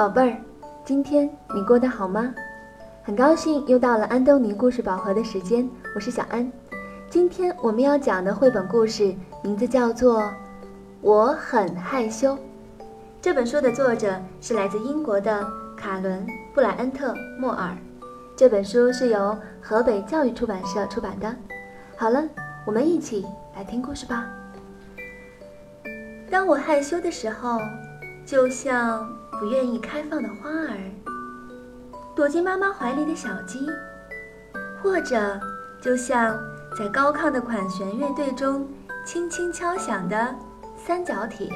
宝贝儿，今天你过得好吗？很高兴又到了安东尼故事宝盒的时间，我是小安。今天我们要讲的绘本故事名字叫做《我很害羞》。这本书的作者是来自英国的卡伦·布莱恩特·莫尔。这本书是由河北教育出版社出版的。好了，我们一起来听故事吧。当我害羞的时候，就像不愿意开放的花儿，躲进妈妈怀里的小鸡，或者就像在高亢的管弦乐队中轻轻敲响的三角铁。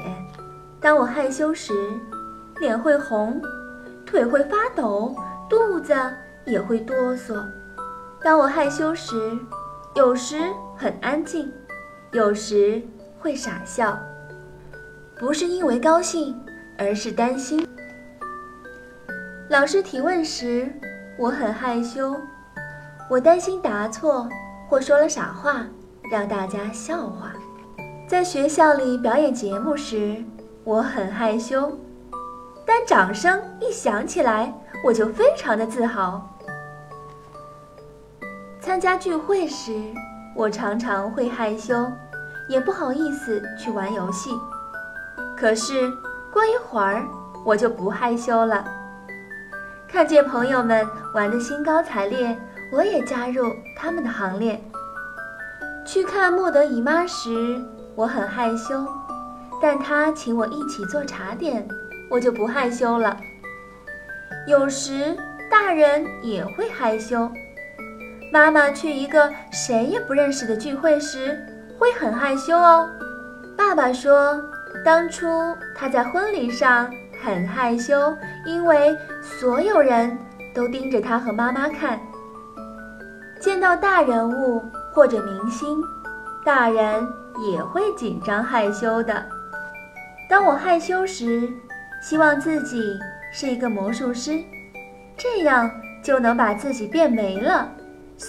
当我害羞时，脸会红，腿会发抖，肚子。也会哆嗦。当我害羞时，有时很安静，有时会傻笑。不是因为高兴，而是担心。老师提问时，我很害羞，我担心答错或说了傻话，让大家笑话。在学校里表演节目时，我很害羞，但掌声一响起来，我就非常的自豪。参加聚会时，我常常会害羞，也不好意思去玩游戏。可是过一会儿，我就不害羞了。看见朋友们玩得兴高采烈，我也加入他们的行列。去看莫德姨妈时，我很害羞，但她请我一起做茶点，我就不害羞了。有时大人也会害羞。妈妈去一个谁也不认识的聚会时，会很害羞哦。爸爸说，当初他在婚礼上很害羞，因为所有人都盯着他和妈妈看。见到大人物或者明星，大人也会紧张害羞的。当我害羞时，希望自己是一个魔术师，这样就能把自己变没了。嗖！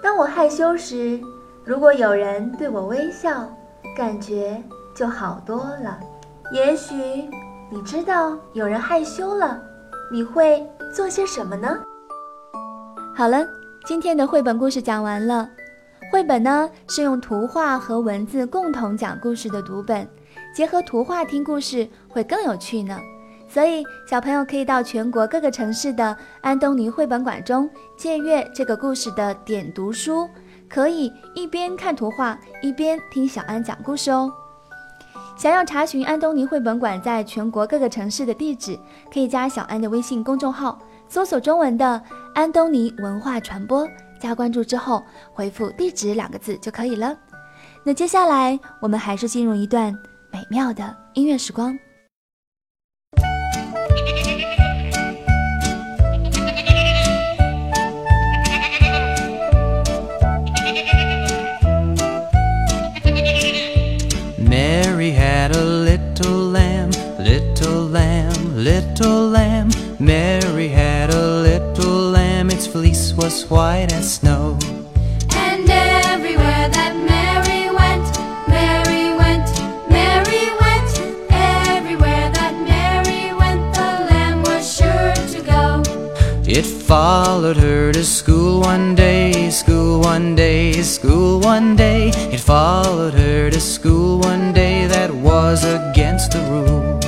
当我害羞时，如果有人对我微笑，感觉就好多了。也许你知道有人害羞了，你会做些什么呢？好了，今天的绘本故事讲完了。绘本呢是用图画和文字共同讲故事的读本，结合图画听故事会更有趣呢。所以，小朋友可以到全国各个城市的安东尼绘本馆中借阅这个故事的点读书，可以一边看图画一边听小安讲故事哦。想要查询安东尼绘本馆在全国各个城市的地址，可以加小安的微信公众号，搜索中文的“安东尼文化传播”，加关注之后回复“地址”两个字就可以了。那接下来我们还是进入一段美妙的音乐时光。Little lamb. Mary had a little lamb, its fleece was white as snow. And everywhere that Mary went, Mary went, Mary went. Everywhere that Mary went, the lamb was sure to go. It followed her to school one day, school one day, school one day. It followed her to school one day, that was against the rule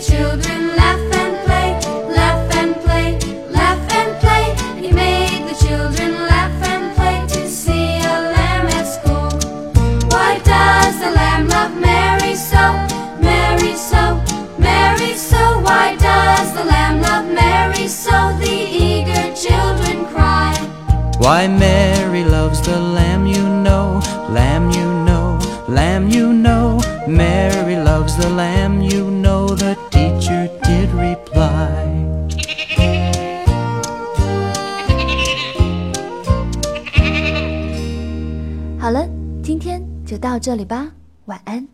children laugh and play, laugh and play, laugh and play. He made the children laugh and play to see a lamb at school. Why does the lamb love Mary so, Mary so, Mary so? Why does the lamb love Mary so? The eager children cry. Why Mary? you know. Mary loves the lamb you know, the teacher did reply. 好了，今天就到这里吧，晚安。